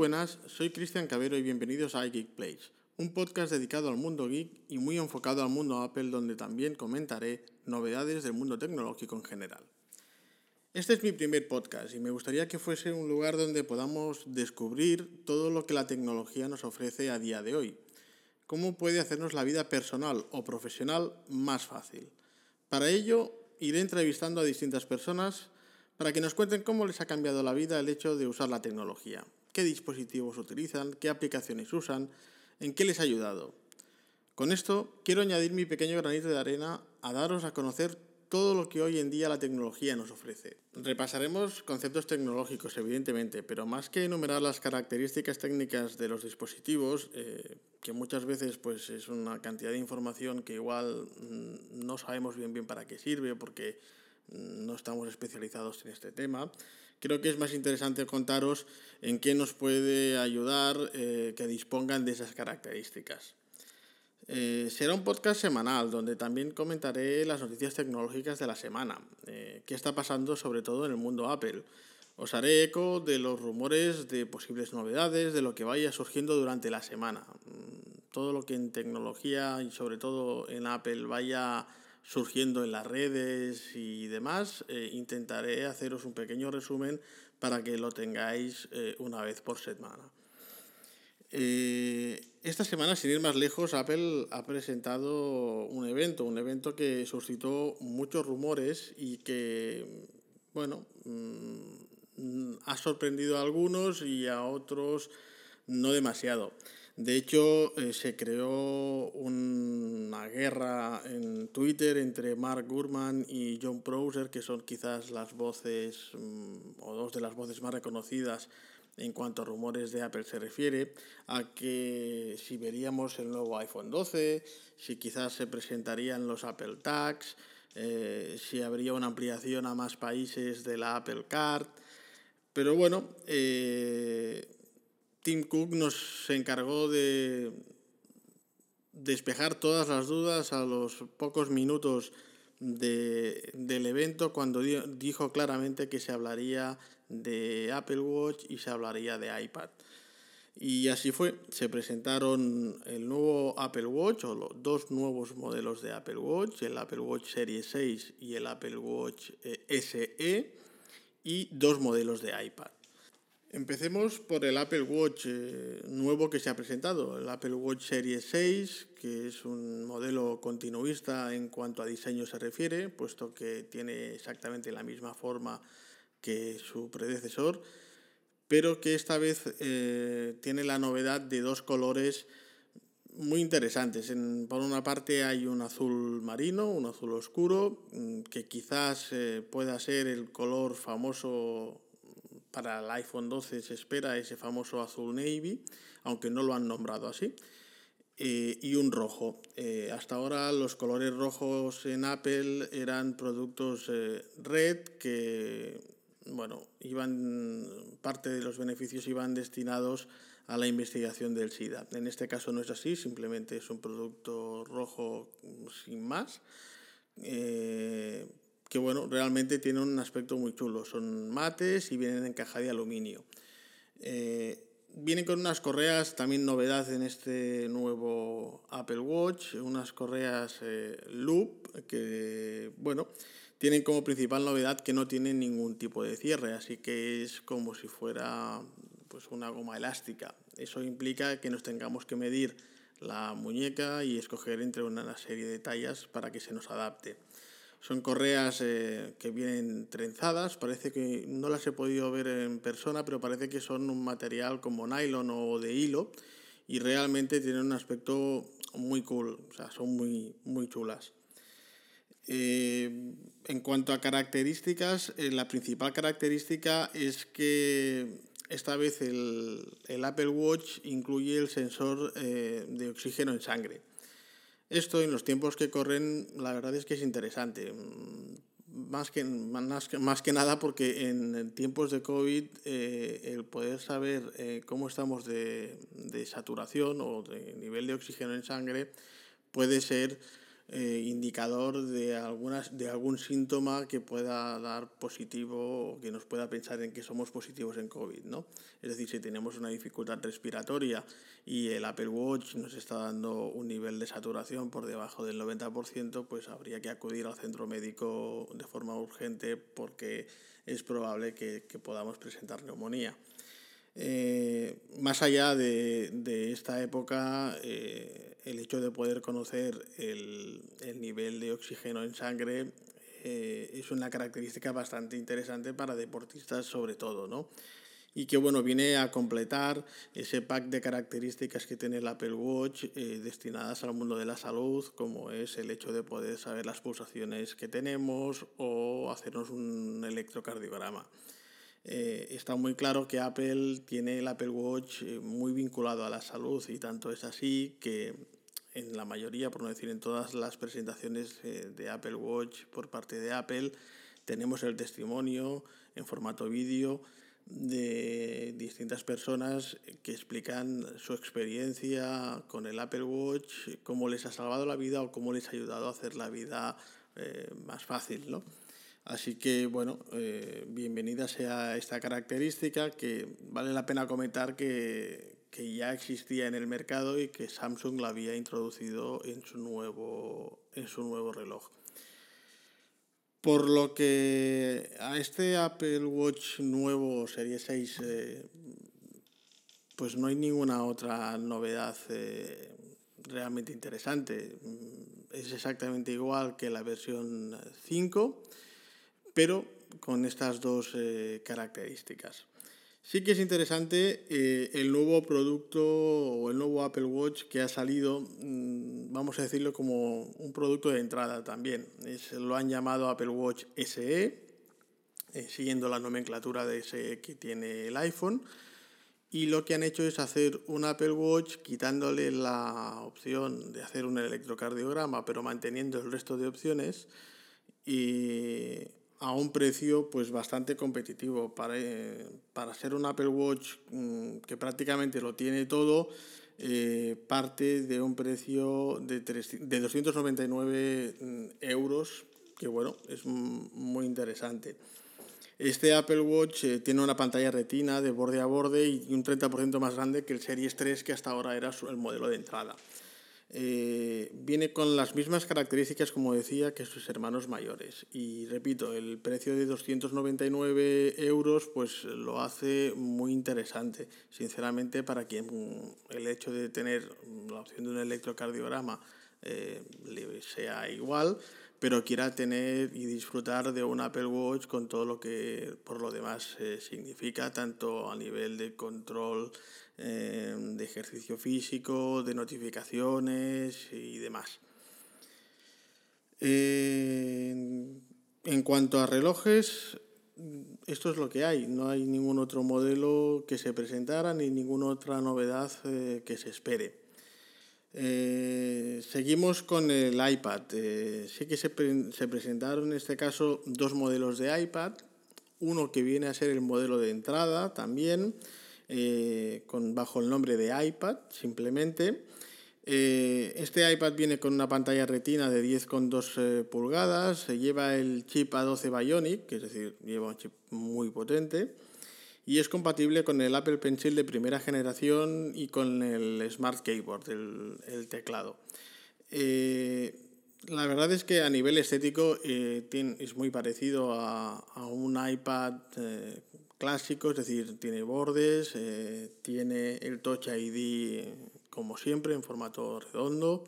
buenas, soy Cristian Cabero y bienvenidos a iGeek Place, un podcast dedicado al mundo geek y muy enfocado al mundo Apple donde también comentaré novedades del mundo tecnológico en general. Este es mi primer podcast y me gustaría que fuese un lugar donde podamos descubrir todo lo que la tecnología nos ofrece a día de hoy, cómo puede hacernos la vida personal o profesional más fácil. Para ello, iré entrevistando a distintas personas para que nos cuenten cómo les ha cambiado la vida el hecho de usar la tecnología, qué dispositivos utilizan, qué aplicaciones usan, en qué les ha ayudado. Con esto quiero añadir mi pequeño granito de arena a daros a conocer todo lo que hoy en día la tecnología nos ofrece. Repasaremos conceptos tecnológicos, evidentemente, pero más que enumerar las características técnicas de los dispositivos, eh, que muchas veces pues, es una cantidad de información que igual mm, no sabemos bien bien para qué sirve, porque no estamos especializados en este tema, creo que es más interesante contaros en qué nos puede ayudar eh, que dispongan de esas características. Eh, será un podcast semanal donde también comentaré las noticias tecnológicas de la semana, eh, qué está pasando sobre todo en el mundo Apple. Os haré eco de los rumores de posibles novedades, de lo que vaya surgiendo durante la semana. Mm, todo lo que en tecnología y sobre todo en Apple vaya surgiendo en las redes y demás, eh, intentaré haceros un pequeño resumen para que lo tengáis una vez por semana. Eh, esta semana, sin ir más lejos, Apple ha presentado un evento, un evento que suscitó muchos rumores y que, bueno, mm, ha sorprendido a algunos y a otros no demasiado. De hecho, eh, se creó una guerra en Twitter entre Mark Gurman y John Prosser, que son quizás las voces mm, o dos de las voces más reconocidas en cuanto a rumores de Apple se refiere, a que si veríamos el nuevo iPhone 12, si quizás se presentarían los Apple Tags, eh, si habría una ampliación a más países de la Apple Card. Pero bueno, eh, Tim Cook nos encargó de despejar todas las dudas a los pocos minutos del evento cuando dijo claramente que se hablaría de Apple Watch y se hablaría de iPad. Y así fue, se presentaron el nuevo Apple Watch o los dos nuevos modelos de Apple Watch, el Apple Watch Series 6 y el Apple Watch eh, SE y dos modelos de iPad. Empecemos por el Apple Watch eh, nuevo que se ha presentado, el Apple Watch Series 6, que es un modelo continuista en cuanto a diseño se refiere, puesto que tiene exactamente la misma forma que su predecesor, pero que esta vez eh, tiene la novedad de dos colores muy interesantes. por una parte hay un azul marino, un azul oscuro, mm, que quizás eh, pueda ser el color famoso para el iPhone 12, se espera ese famoso azul navy, aunque no lo han nombrado así. Eh, y un rojo. hasta ahora los colores rojos en Apple eran productos red que bueno, iban, parte de los beneficios iban destinados a la investigación del SIDA. En este caso no es así, simplemente es un producto rojo sin más, eh, que bueno, realmente tiene un aspecto muy chulo. Son mates y vienen en caja de aluminio. Eh, vienen con unas correas, también novedad en este nuevo Apple Watch, unas correas eh, loop que, bueno, tienen como principal novedad que no tienen ningún tipo de cierre, así que es como si fuera pues una goma elástica. Eso implica que nos tengamos que medir la muñeca y escoger entre una serie de tallas para que se nos adapte. Son correas eh, que vienen trenzadas, parece que no las he podido ver en persona, pero parece que son un material como nylon o de hilo y realmente tienen un aspecto muy cool, o sea, son muy, muy chulas. Eh, en cuanto a características, eh, la principal característica es que esta vez el, Apple Watch incluye el sensor de oxígeno en sangre. Esto en los tiempos que corren, la verdad es que es interesante. Más que, más que, nada porque en tiempos de COVID el poder saber cómo estamos de, de saturación o de nivel de oxígeno en sangre puede ser eh, indicador de, algunas, de algún síntoma que pueda dar positivo que nos pueda pensar en que somos positivos en COVID. ¿no? Es decir, si tenemos una dificultad respiratoria y el Apple Watch nos está dando un nivel de saturación por debajo del 90%, pues habría que acudir al centro médico de forma urgente porque es probable que, que podamos presentar neumonía. Eh, más allá de, de esta época, eh, el hecho de poder conocer el, el nivel de oxígeno en sangre eh, es una característica bastante interesante para deportistas sobre todo, ¿no? Y que bueno, viene a completar ese pack de características que tiene el Apple Watch destinadas al mundo de la salud, como es el hecho de poder saber las pulsaciones que tenemos o hacernos un electrocardiograma. Eh, está muy claro que Apple tiene el Apple Watch eh, muy vinculado a la salud y tanto es así que en la mayoría, por no decir en todas las presentaciones eh, de Apple Watch por parte de Apple, tenemos el testimonio en formato vídeo de distintas personas que explican su experiencia con el Apple Watch, cómo les ha salvado la vida o cómo les ha ayudado a hacer la vida más fácil, ¿no? Así que, bueno, eh, bienvenida sea esta característica que vale la pena comentar que, que, ya existía en el mercado y que Samsung la había introducido en su nuevo, en su nuevo reloj. Por lo que a este Apple Watch nuevo Serie 6, eh, pues no hay ninguna otra novedad eh, realmente interesante. Es exactamente igual que la versión 5 pero con estas dos eh, características. Sí que es interesante eh, el nuevo producto o el nuevo Apple Watch que ha salido, mm, vamos a decirlo como un producto de entrada también. lo han llamado Apple Watch SE, eh, siguiendo la nomenclatura de SE que tiene el iPhone. Y lo que han hecho es hacer un Apple Watch quitándole la opción de hacer un electrocardiograma, pero manteniendo el resto de opciones. Y a un precio pues bastante competitivo. Para, eh, para ser un Apple Watch mm, que prácticamente lo tiene todo eh, parte de un precio de, de 299 mm, euros que bueno es muy interesante. Este Apple Watch eh, tiene una pantalla retina de borde a borde y un 30% más grande que el Series 3 que hasta ahora era el modelo de entrada eh, viene con las mismas características, como decía, que sus hermanos mayores. Y repito, el precio de 299 euros pues lo hace muy interesante. Sinceramente, para quien el hecho de tener la opción de un electrocardiograma eh, le sea igual, pero quiera tener y disfrutar de un Apple Watch con todo lo que por lo demás eh, significa, tanto a nivel de control eh, de ejercicio físico, de notificaciones y demás. Eh, en cuanto a relojes, esto es lo que hay. No hay ningún otro modelo que se presentara ni ninguna otra novedad eh, que se espere. seguimos con el iPad. sí que se, presentaron en este caso dos modelos de iPad. Uno que viene a ser el modelo de entrada también, eh, con, bajo el nombre de iPad, simplemente. Eh, este iPad viene con una pantalla retina de 10,2 eh, pulgadas, se lleva el chip A12 Bionic, es decir, lleva un chip muy potente, y es compatible con el Apple Pencil de primera generación y con el Smart Keyboard, el, teclado. la verdad es que a nivel estético es muy parecido a, a un iPad clásico, es decir, tiene bordes, eh, tiene el Touch ID como siempre en formato redondo.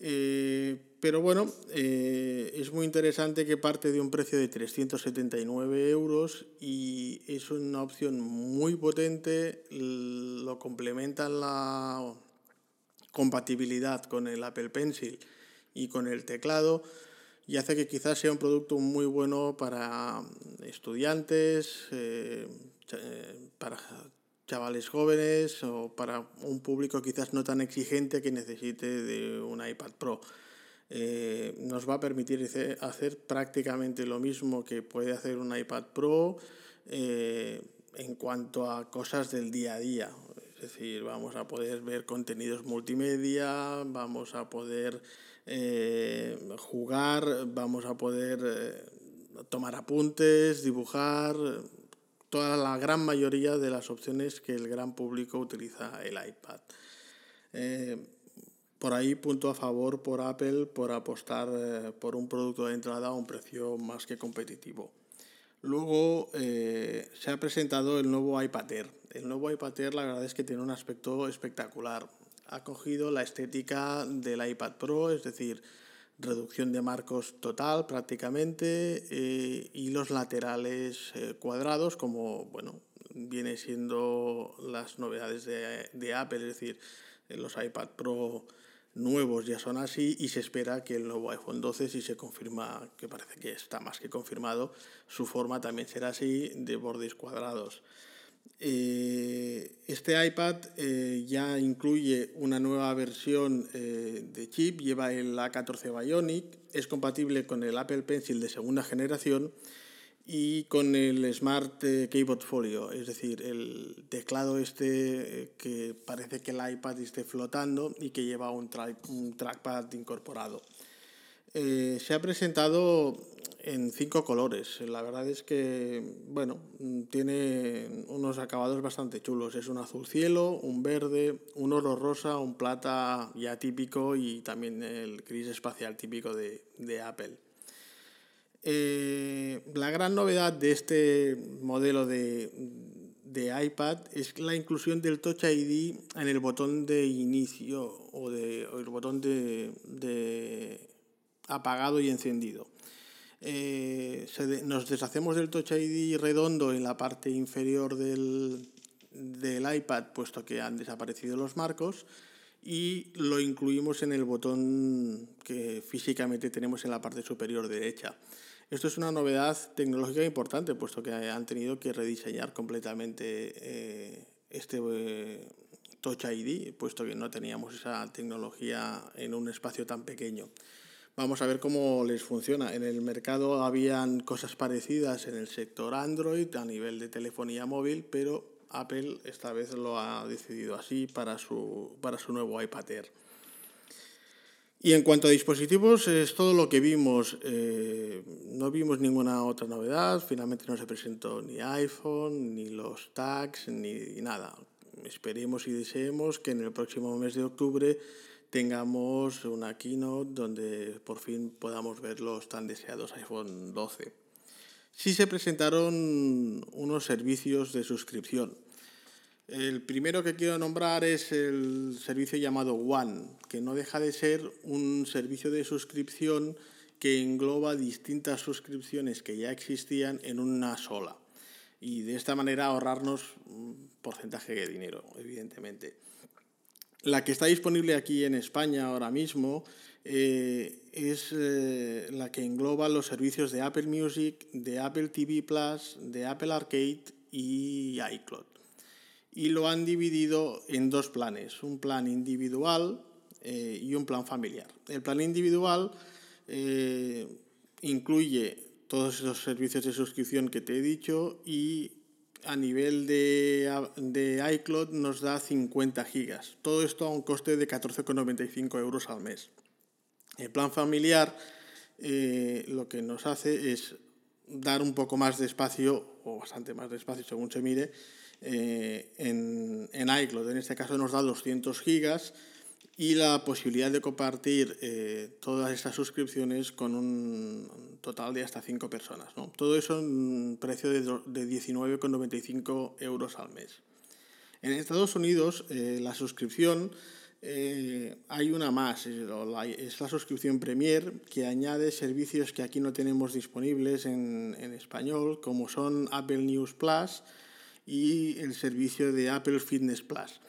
Eh, pero bueno, eh, es muy interesante que parte de un precio de 379 euros y es una opción muy potente, lo complementa la compatibilidad con el Apple Pencil y con el teclado y hace que quizás sea un producto muy bueno para estudiantes, eh, eh, para chavales jóvenes o para un público quizás no tan exigente que necesite de un iPad Pro. Eh, nos va a permitir hacer prácticamente lo mismo que puede hacer un iPad Pro en cuanto a cosas del día a día. Es decir, vamos a poder ver contenidos multimedia, vamos a poder eh, jugar, vamos a poder eh, tomar apuntes, dibujar, toda la gran mayoría de las opciones que el gran público utiliza el iPad. Eh, por ahí punto a favor por Apple por apostar por un producto de entrada a un precio más que competitivo. Luego se ha presentado el nuevo iPad Air. El nuevo iPad Air la verdad es que tiene un aspecto espectacular ha cogido la estética del iPad Pro, es decir, reducción de marcos total prácticamente eh, y los laterales eh, cuadrados como bueno viene siendo las novedades de, de Apple, es decir, los iPad Pro nuevos ya son así y se espera que el nuevo iPhone 12, si se confirma, que parece que está más que confirmado, su forma también será así de bordes cuadrados. Eh, este iPad eh, ya incluye una nueva versión eh, de chip, lleva el A14 Bionic, es compatible con el Apple Pencil de segunda generación y con el Smart Keyboard Folio, es decir, el teclado este que parece que el iPad esté flotando y que lleva un trackpad incorporado. se ha presentado en cinco colores. La verdad es que, bueno, tiene unos acabados bastante chulos. Es un azul cielo, un verde, un oro rosa, un plata ya típico y también el gris espacial típico de, Apple. Eh, la gran novedad de este modelo de, iPad es la inclusión del Touch ID en el botón de inicio o, de, o el botón de apagado y encendido. Eh, nos deshacemos del Touch ID redondo en la parte inferior del, iPad, puesto que han desaparecido los marcos, y lo incluimos en el botón que físicamente tenemos en la parte superior derecha. Esto es una novedad tecnológica importante, puesto que han tenido que rediseñar completamente eh, este eh, Touch ID, puesto que no teníamos esa tecnología en un espacio tan pequeño. Vamos a ver cómo les funciona. En el mercado habían cosas parecidas en el sector Android a nivel de telefonía móvil, pero Apple esta vez lo ha decidido así para su, para su nuevo iPad Air. Y en cuanto a dispositivos, es todo lo que vimos. Eh, no vimos ninguna otra novedad. Finalmente no se presentó ni iPhone, ni los tags, ni nada. Esperemos y deseemos que en el próximo mes de octubre tengamos una keynote donde por fin podamos ver los tan deseados iPhone 12. Sí se presentaron unos servicios de suscripción. El primero que quiero nombrar es el servicio llamado One, que no deja de ser un servicio de suscripción que engloba distintas suscripciones que ya existían en una sola. Y de esta manera ahorrarnos un porcentaje de dinero, evidentemente. La que está disponible aquí en España ahora mismo eh, es eh, la que engloba los servicios de Apple Music, de Apple TV Plus, de Apple Arcade y iCloud. Y lo han dividido en dos planes, un plan individual eh, y un plan familiar. El plan individual incluye todos esos servicios de suscripción que te he dicho y a nivel de, de iCloud nos da 50 gigas. Todo esto a un coste de 14,95 euros al mes. El plan familiar eh, lo que nos hace es dar un poco más de espacio, o bastante más de espacio según se mire, eh, en, en iCloud. En este caso nos da 200 gigas y la posibilidad de compartir eh, todas estas suscripciones con un total de hasta 5 personas. ¿no? Todo eso en un precio de, de 19,95 euros al mes. En Estados Unidos eh, la suscripción eh, hay una más, es la suscripción Premier que añade servicios que aquí no tenemos disponibles en, en español, como son Apple News Plus y el servicio de Apple Fitness Plus.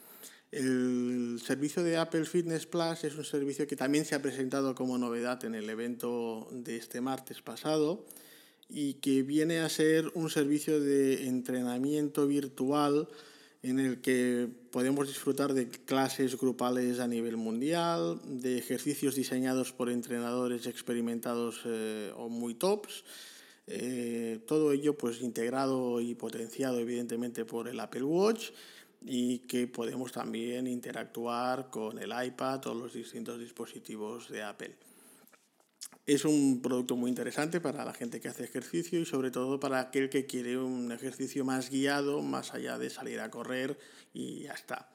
El servicio de Apple Fitness Plus es un servicio que también se ha presentado como novedad en el evento de este martes pasado y que viene a ser un servicio de entrenamiento virtual en el que podemos disfrutar de clases grupales a nivel mundial, de ejercicios diseñados por entrenadores experimentados eh, o muy tops, eh, todo ello pues integrado y potenciado evidentemente por el Apple Watch y que podemos también interactuar con el iPad o los distintos dispositivos de Apple. Es un producto muy interesante para la gente que hace ejercicio y sobre todo para aquel que quiere un ejercicio más guiado, más allá de salir a correr y ya está.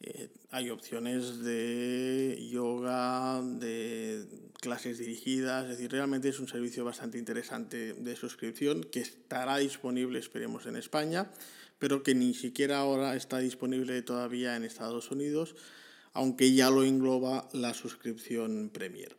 Eh, hay opciones de yoga, de clases dirigidas, es decir, realmente es un servicio bastante interesante de suscripción que estará disponible, esperemos, en España, pero que ni siquiera ahora está disponible todavía en Estados Unidos, aunque ya lo engloba la suscripción Premier.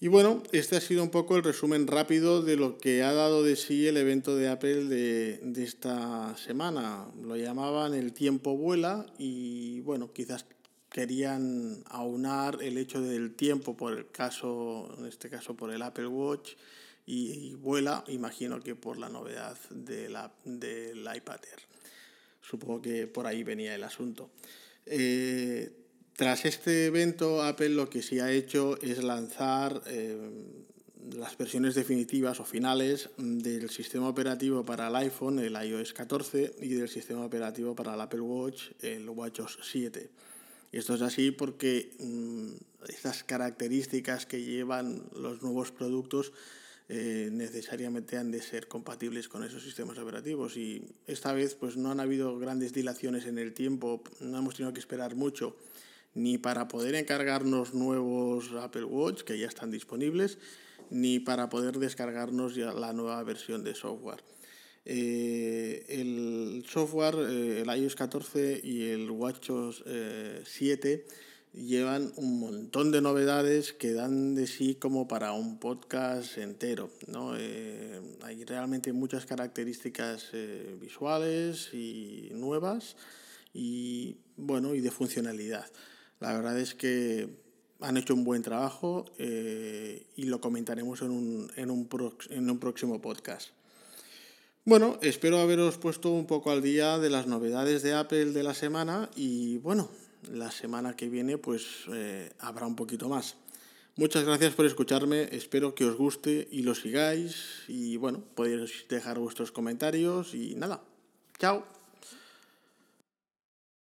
Y bueno, este ha sido un poco el resumen rápido de lo que ha dado de sí el evento de Apple de, de, esta semana. Lo llamaban el tiempo vuela y bueno, quizás querían aunar el hecho del tiempo por el caso, en este caso por el Apple Watch y, vuela, imagino que por la novedad de la, del iPad Air. Supongo que por ahí venía el asunto. Eh, tras este evento, Apple lo que sí ha hecho es lanzar eh, las versiones definitivas o finales del sistema operativo para el iPhone, el iOS 14, y del sistema operativo para el Apple Watch, el WatchOS 7. Y esto es así porque mm, estas características que llevan los nuevos productos eh, necesariamente han de ser compatibles con esos sistemas operativos y esta vez pues no han habido grandes dilaciones en el tiempo, no hemos tenido que esperar mucho ni para poder encargarnos nuevos Apple Watch que ya están disponibles, ni para poder descargarnos ya la nueva versión de software. Eh, el software, eh, el iOS 14 y el WatchOS 7 eh, llevan un montón de novedades que dan de sí como para un podcast entero. ¿no? hay realmente muchas características visuales y nuevas y bueno y de funcionalidad. La verdad es que han hecho un buen trabajo eh, y lo comentaremos en un, en, un en un próximo podcast. Bueno, espero haberos puesto un poco al día de las novedades de Apple de la semana y bueno, la semana que viene pues eh, habrá un poquito más. Muchas gracias por escucharme, espero que os guste y lo sigáis y bueno, podéis dejar vuestros comentarios y nada, chao.